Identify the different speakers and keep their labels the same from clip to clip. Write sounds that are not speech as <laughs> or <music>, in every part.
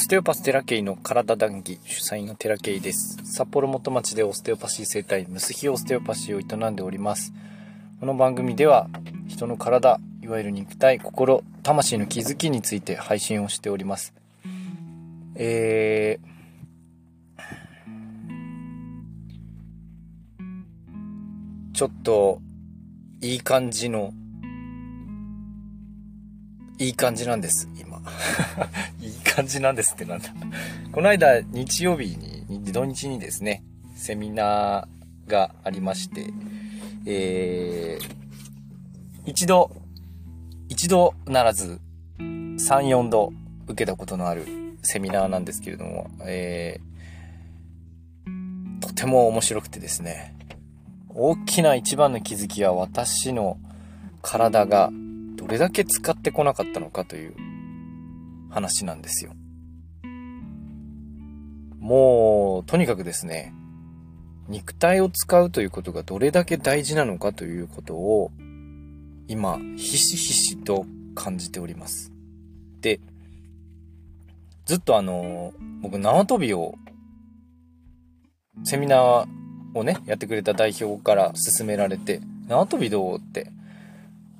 Speaker 1: ステオパステラケイの体談義主催のテラケイです。札幌元町でオステオパシー生態、ムスヒオステオパシーを営んでおります。この番組では、人の体、いわゆる肉体、心、魂の気づきについて配信をしております。えー、ちょっと、いい感じの、いい感じなんです、今。い <laughs> い感じなんですってなんだ。この間、日曜日に、土日にですね、セミナーがありまして、えー、一度、一度ならず、3、4度受けたことのあるセミナーなんですけれども、えー、とても面白くてですね、大きな一番の気づきは私の体がどれだけ使ってこなかったのかという話なんですよ。もう、とにかくですね、肉体を使うということがどれだけ大事なのかということを、今、ひしひしと感じております。で、ずっとあの、僕縄跳びを、セミナーをね、やってくれた代表から勧められて、縄跳びどうって、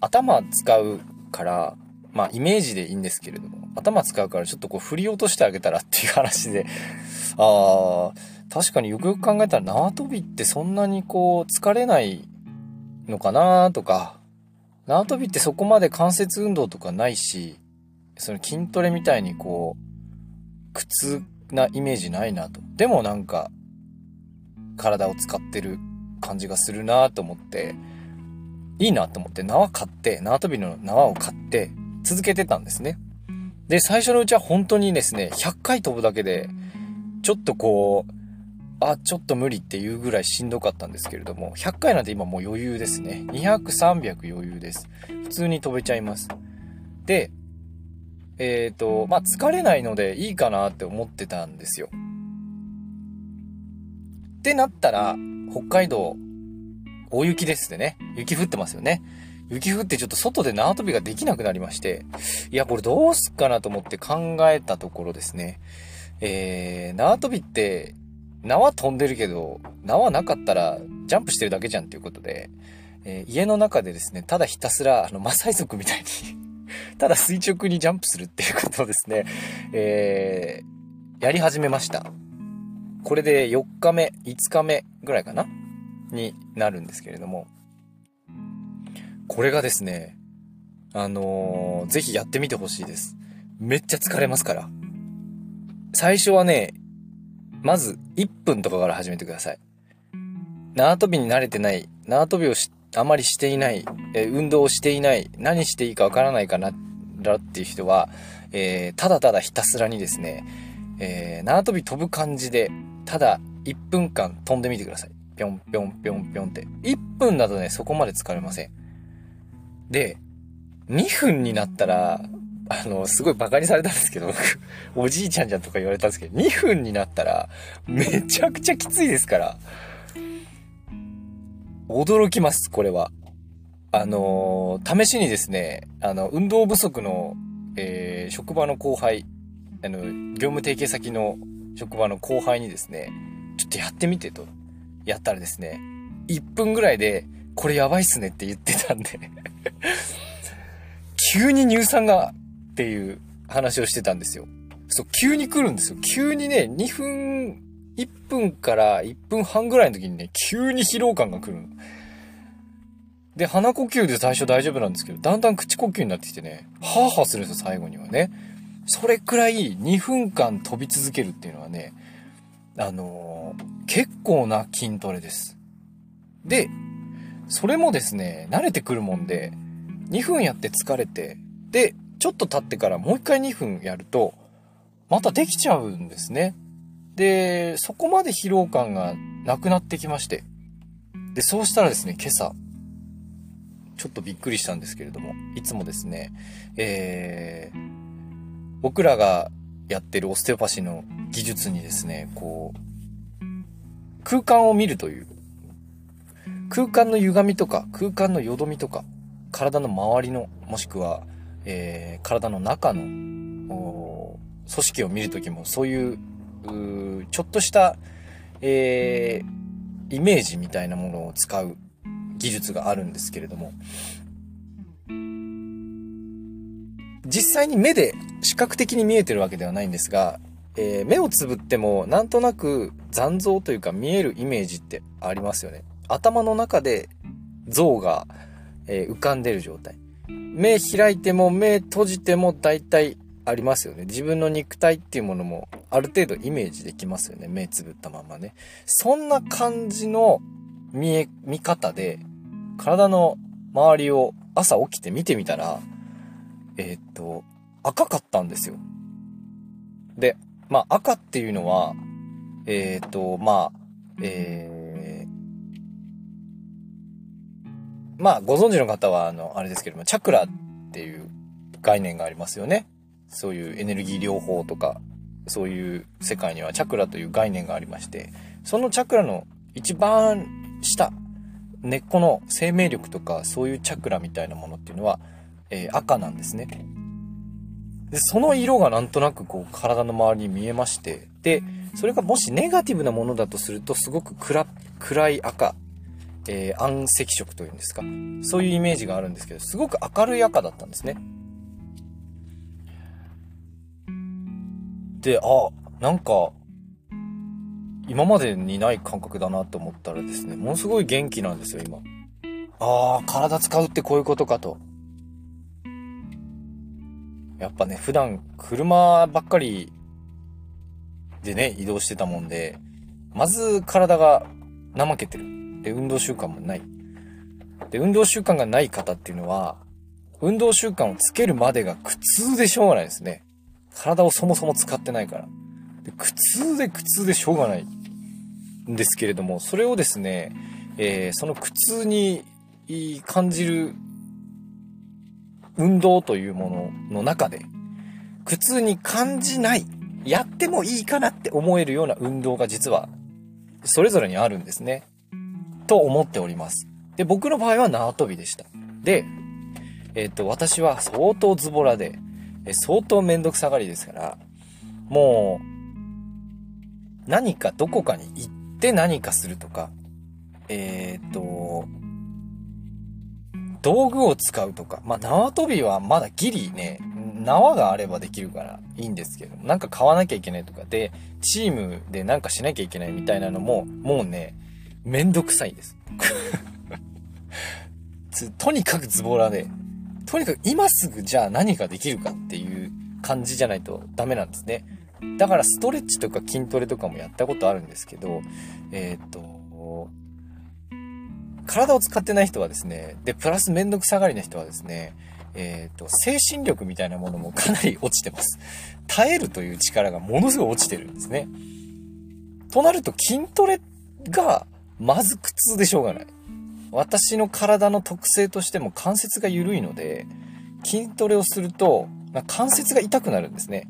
Speaker 1: 頭使うから、まあイメージでいいんですけれども、頭使うからちょっとこう振り落としてあげたらっていう話で、<laughs> ああ、確かによくよく考えたら縄跳びってそんなにこう疲れないのかなとか、縄跳びってそこまで関節運動とかないし、その筋トレみたいにこう、苦痛なイメージないなと。でもなんか、体を使ってる感じがするなと思って、いいなと思って縄買って、縄跳びの縄を買って続けてたんですね。で、最初のうちは本当にですね、100回飛ぶだけで、ちょっとこう、あ、ちょっと無理っていうぐらいしんどかったんですけれども、100回なんて今もう余裕ですね。200、300余裕です。普通に飛べちゃいます。で、えっ、ー、と、まあ、疲れないのでいいかなって思ってたんですよ。ってなったら、北海道、大雪ですってね。雪降ってますよね。雪降ってちょっと外で縄跳びができなくなりまして、いや、これどうすっかなと思って考えたところですね。えー、縄跳びって、縄飛んでるけど、縄なかったらジャンプしてるだけじゃんっていうことで、えー、家の中でですね、ただひたすら、あの、マサイ族みたいに <laughs> ただ垂直にジャンプするっていうことをですね、えー、やり始めました。これで4日目、5日目ぐらいかな？になるんですけれども、これがですね、あのー、ぜひやってみてほしいです。めっちゃ疲れますから。最初はね、まず1分とかから始めてください。縄跳びに慣れてない、縄跳びをあまりしていない、えー、運動をしていない、何していいかわからないかな、だっていう人は、えー、ただただひたすらにですね、え、縄跳び飛ぶ感じで、ただ1分間飛んでみてください。ぴょんぴょんぴょんぴょんって。1分だとね、そこまで疲れません。で、2分になったら、あの、すごいバカにされたんですけど、僕、おじいちゃんじゃんとか言われたんですけど、2分になったら、めちゃくちゃきついですから。驚きます、これは。あの、試しにですね、あの、運動不足の、えー、職場の後輩、あの、業務提携先の職場の後輩にですね、ちょっとやってみてと、やったらですね、1分ぐらいで、これやばいっすねって言ってたんで急に乳酸がっていう話をしてたんですよ。そう、急に来るんですよ。急にね、2分、1分から1分半ぐらいの時にね、急に疲労感が来るの。で、鼻呼吸で最初大丈夫なんですけど、だんだん口呼吸になってきてね、ハーハーするんですよ、最後にはね。それくらい2分間飛び続けるっていうのはね、あのー、結構な筋トレです。で、それもですね、慣れてくるもんで、2分やって疲れて、で、ちょっと経ってからもう一回2分やると、またできちゃうんですね。で、そこまで疲労感がなくなってきまして。で、そうしたらですね、今朝、ちょっとびっくりしたんですけれども、いつもですね、えー、僕らがやってるオステオパシーの技術にですね、こう、空間を見るという、空間の歪みとか、空間のよどみとか、体の周りの、もしくは、えー、体の中の、組織を見るときもそういううちょっとした、えー、イメージみたいなものを使う技術があるんですけれども、実際に目で視覚的に見えてるわけではないんですが、えー、目をつぶってもなんとなく残像というか見えるイメージってありますよね。頭の中で像が、えー、浮かんでる状態。目開いても目閉じても大体ありますよね。自分の肉体っていうものもある程度イメージできますよね。目つぶったままね。そんな感じの見え、見方で、体の周りを朝起きて見てみたら、えー、っと、赤かったんですよ。で、まあ赤っていうのは、えー、っと、まあ、えまあご存知の方は、あの、あれですけども、チャクラっていう概念がありますよね。そういうエネルギー療法とか、そういう世界にはチャクラという概念がありまして、そのチャクラの一番下、根っこの生命力とかそういうチャクラみたいなものっていうのは、えー、赤なんですね。で、その色がなんとなくこう体の周りに見えまして、で、それがもしネガティブなものだとするとすごく暗、暗い赤、えー、暗赤色というんですか。そういうイメージがあるんですけど、すごく明るい赤だったんですね。で、あ、なんか、今までにない感覚だなと思ったらですね、ものすごい元気なんですよ、今。ああ、体使うってこういうことかと。やっぱね、普段車ばっかりでね、移動してたもんで、まず体が怠けてる。で、運動習慣もない。で、運動習慣がない方っていうのは、運動習慣をつけるまでが苦痛でしょうがないですね。体をそもそも使ってないから。で苦痛で苦痛でしょうがないんですけれども、それをですね、えー、その苦痛に感じる運動というものの中で、苦痛に感じない、やってもいいかなって思えるような運動が実は、それぞれにあるんですね。と思っております。で、僕の場合は縄跳びでした。で、えっ、と、私は相当ズボラで、え相当めんどくさがりですから、もう、何かどこかに行って何かするとか、えっ、と、道具を使うとか、まあ、縄跳びはまだギリね、縄があればできるからいいんですけど、なんか買わなきゃいけないとかで、チームでなんかしなきゃいけないみたいなのも、もうね、めんどくさいんです。とにかくズボラで、とにかく今すぐじゃあ何ができるかっていう感じじゃないとダメなんですね。だからストレッチとか筋トレとかもやったことあるんですけど、えっ、と、体を使ってない人はですね、で、プラスめんどくさがりな人はですね、えっ、と、精神力みたいなものもかなり落ちてます。耐えるという力がものすごい落ちてるんですね。となると筋トレがまず苦痛でしょうがない。私の体の特性としても関節が緩いので、筋トレをするとま、関節が痛くなるんですね。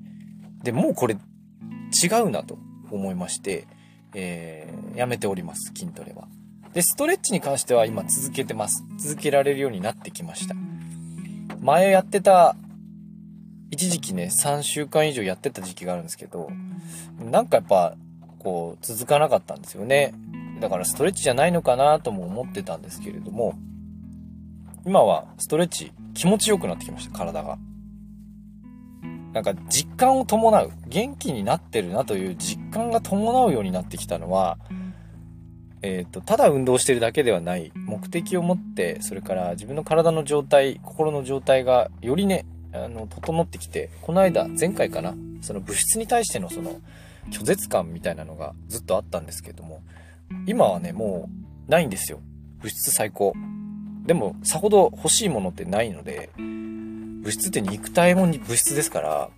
Speaker 1: で、もうこれ違うなと思いまして、えー、やめております、筋トレは。で、ストレッチに関しては今続けてます。続けられるようになってきました。前やってた、一時期ね、3週間以上やってた時期があるんですけど、なんかやっぱ、こう、続かなかったんですよね。だからストレッチじゃないのかなとも思ってたんですけれども、今はストレッチ気持ちよくなってきました、体が。なんか実感を伴う、元気になってるなという実感が伴うようになってきたのは、えっ、ー、と、ただ運動してるだけではない、目的を持って、それから自分の体の状態、心の状態がよりね、あの、整ってきて、この間、前回かな、その物質に対してのその、拒絶感みたいなのがずっとあったんですけども、今はね、もうないんですよ。物質最高。でも、さほど欲しいものってないので、物質って肉体も物質ですから、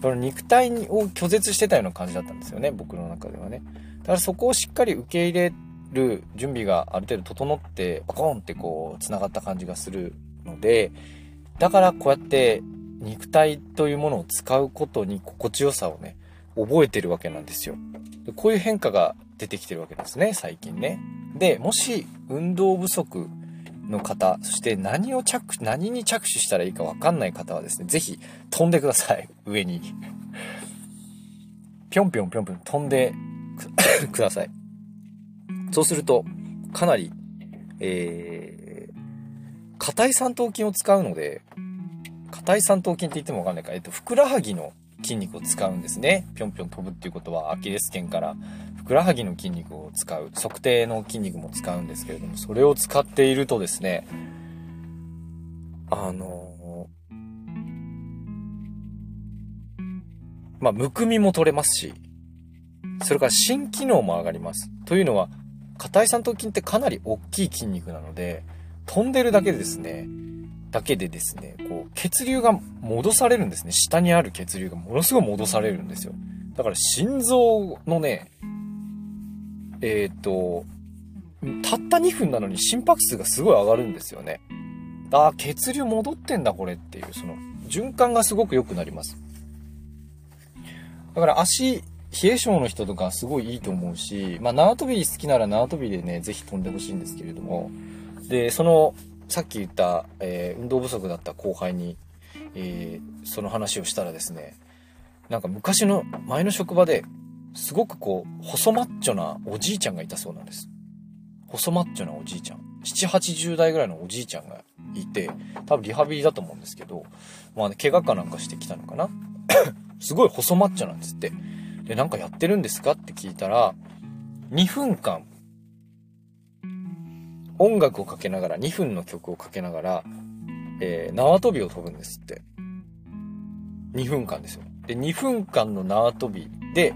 Speaker 1: この肉体を拒絶してたような感じだったんですよね、僕の中ではね。だからそこをしっかり受け入れる準備がある程度整って、バコーンってこう、繋がった感じがするので、だからこうやって肉体というものを使うことに心地よさをね、覚えてるわけなんですよ。でこういう変化が出てきてるわけですね、最近ね。で、もし運動不足の方、そして何を着、何に着手したらいいかわかんない方はですね、ぜひ飛んでください、上に。ぴょんぴょんぴょんぴょん飛んで <coughs> ください。そうすると、かなり、えー、硬い三頭筋を使うので、硬い三頭筋って言ってもわかんないから。えっと、ふくらはぎの筋肉を使うんですね。ぴょんぴょん飛ぶっていうことは、アキレス腱からくらはぎの筋肉を使う。測定の筋肉も使うんですけれども、それを使っているとですね、あのまあ、むくみも取れますし、それから心機能も上がります。というのは、硬い三頭筋ってかなり大きい筋肉なので、飛んでるだけでですね、だけでですね、こう、血流が戻されるんですね。下にある血流がものすごい戻されるんですよ。だから心臓のね、えっ、ー、と、たった2分なのに心拍数がすごい上がるんですよね。ああ、血流戻ってんだこれっていう、その、循環がすごく良くなります。だから足、冷え性の人とかすごいいいと思うし、まあ縄跳び好きなら縄跳びでね、ぜひ飛んでほしいんですけれども、で、その、さっき言った、えー、運動不足だった後輩に、えー、その話をしたらですね、なんか昔の前の職場ですごくこう、細マッチョなおじいちゃんがいたそうなんです。細マッチョなおじいちゃん。7、80代ぐらいのおじいちゃんがいて、多分リハビリだと思うんですけど、まあね、怪我かなんかしてきたのかな <coughs> すごい細マッチョなんですって。で、なんかやってるんですかって聞いたら、2分間音楽をかけながら、2分の曲をかけながら、えー、縄跳びを飛ぶんですって。2分間ですよ。で、2分間の縄跳びで、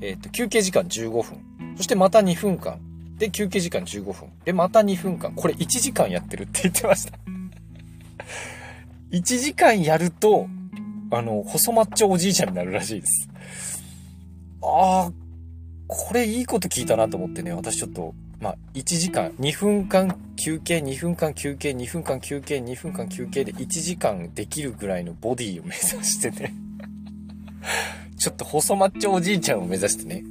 Speaker 1: えっ、ー、と、休憩時間15分。そしてまた2分間。で、休憩時間15分。で、また2分間。これ1時間やってるって <laughs> 言ってました1時間やると、あの、細マッチョおじいちゃんになるらしいです。ああ、これいいこと聞いたなと思ってね、私ちょっとまあ、1時間、2分間休憩、2分間休憩、2分間休憩、2分間休憩で1時間できるぐらいのボディを目指してねちょっと細マッチョおじいちゃんを目指してね、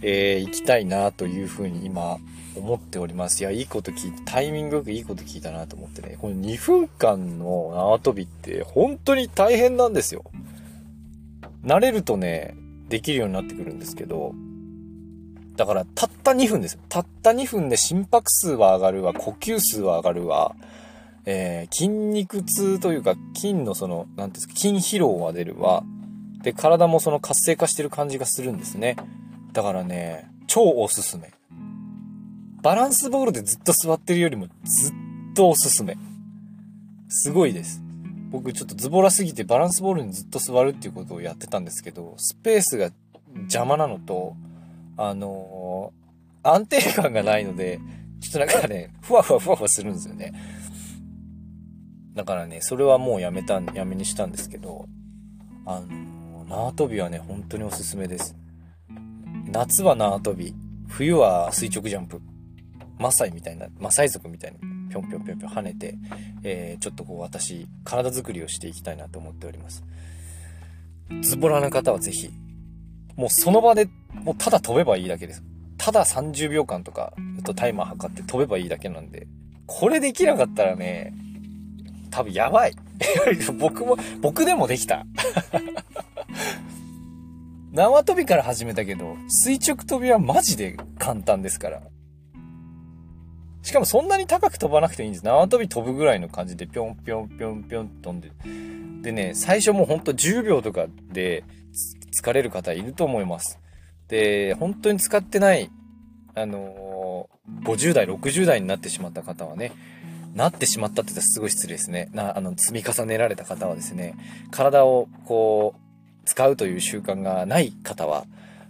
Speaker 1: えー、行きたいなというふうに今思っております。いや、いいこと聞いて、タイミングよくいいこと聞いたなと思ってね、この2分間の縄跳びって本当に大変なんですよ。慣れるとね、できるようになってくるんですけど、だから、たった2分です。たった2分で心拍数は上がるわ、呼吸数は上がるわ、えー、筋肉痛というか、筋のその、なんていうんですか、筋疲労は出るわ。で、体もその活性化してる感じがするんですね。だからね、超おすすめ。バランスボールでずっと座ってるよりもずっとおすすめ。すごいです。僕ちょっとズボラすぎてバランスボールにずっと座るっていうことをやってたんですけど、スペースが邪魔なのと、あのー、安定感がないので、ちょっとなんかね、ふわふわふわふわするんですよね。だからね、それはもうやめた、やめにしたんですけど、あのー、縄跳びはね、本当におすすめです。夏は縄跳び、冬は垂直ジャンプ。マサイみたいな、マサイ族みたいにぴょんぴょんぴょんぴょん跳ねて、えー、ちょっとこう私、体作りをしていきたいなと思っております。ズボラな方はぜひ、もうその場で、もうただ飛べばいいだけです。ただ30秒間とか、っとタイマー測って飛べばいいだけなんで、これできなかったらね、多分やばい。<laughs> 僕も、僕でもできた。<laughs> 縄跳びから始めたけど、垂直跳びはマジで簡単ですから。しかもそんなに高く飛ばなくていいんです。縄跳び飛ぶぐらいの感じでぴょんぴょんぴょんぴょん飛んで。でね、最初もうほんと10秒とかで疲れる方いると思います。で、本当に使ってない、あのー、50代、60代になってしまった方はね、なってしまったって言ったらすごい失礼ですね。な、あの、積み重ねられた方はですね、体をこう、使うという習慣がない方は、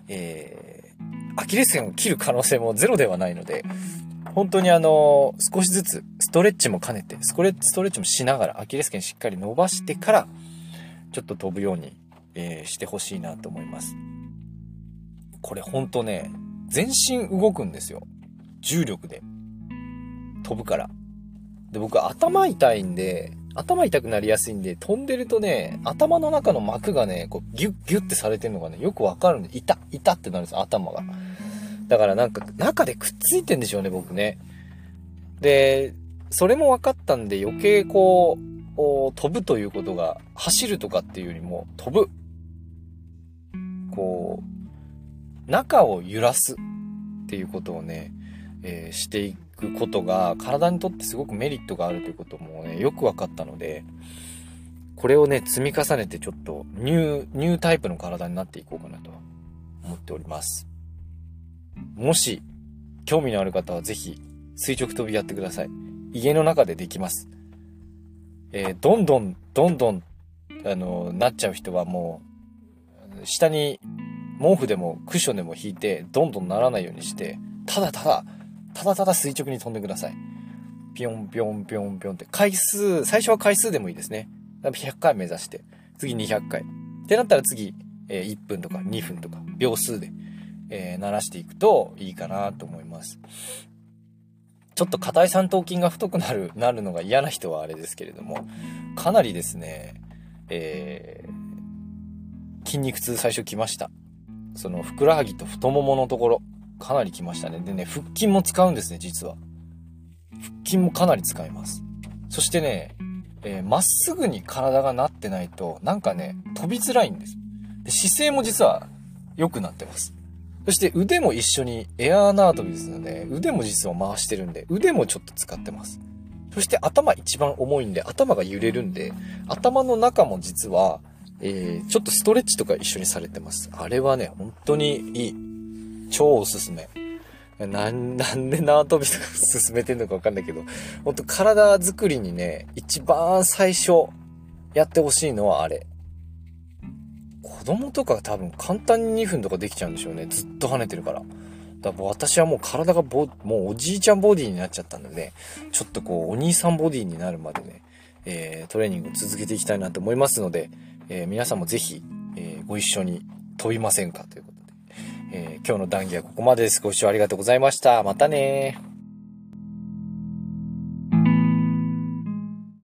Speaker 1: えー、アキレス腱を切る可能性もゼロではないので、本当にあの、少しずつストレッチも兼ねて、ストレッチもしながらアキレス腱しっかり伸ばしてから、ちょっと飛ぶようにえー、してほしいなと思います。これほんとね、全身動くんですよ。重力で。飛ぶから。で、僕頭痛いんで、頭痛くなりやすいんで、飛んでるとね、頭の中の膜がね、こうギュッギュッてされてるのがね、よくわかるんで、痛、痛ってなるんです、頭が。だからなんか、中でくっついてんでしょうね、僕ね。で、それも分かったんで余計こう、飛ぶということが、走るとかっていうよりも、飛ぶこう、中を揺らすっていうことをね、えー、していくことが体にとってすごくメリットがあるということもね、よく分かったので、これをね、積み重ねてちょっとニュー、ニュータイプの体になっていこうかなと思っております。もし、興味のある方はぜひ、垂直跳びやってください。家の中でできます。えー、どんどん、どんどん、あの、なっちゃう人はもう、下に毛布でもクッションでも引いて、どんどんならないようにして、ただただ、ただただ垂直に飛んでください。ぴょんぴょんぴょんぴょんって、回数、最初は回数でもいいですね。100回目指して、次200回。ってなったら次、えー、1分とか2分とか、秒数で、えー、鳴らしていくといいかなと思います。ちょっと硬い三頭筋が太くなる、なるのが嫌な人はあれですけれども、かなりですね、えー、筋肉痛最初来ました。その、ふくらはぎと太もものところ、かなり来ましたね。でね、腹筋も使うんですね、実は。腹筋もかなり使います。そしてね、えー、まっすぐに体がなってないと、なんかね、飛びづらいんです。で姿勢も実は良くなってます。そして腕も一緒にエアー縄跳びですので、腕も実は回してるんで、腕もちょっと使ってます。そして頭一番重いんで、頭が揺れるんで、頭の中も実は、えー、ちょっとストレッチとか一緒にされてます。あれはね、本当にいい。超おすすめ。な、なんで縄跳びとか進めてんのかわかんないけど、ほんと体作りにね、一番最初やってほしいのはあれ。子供とか多分簡単に2分とかできちゃうんでしょうね。ずっと跳ねてるから。だから私はもう体がぼ、もうおじいちゃんボディになっちゃったので、ちょっとこう、お兄さんボディになるまでね、えー、トレーニングを続けていきたいなと思いますので、えー、皆さんもぜひ、えー、ご一緒に飛びませんかということで、え今日の談義はここまでです。ご視聴ありがとうございました。またね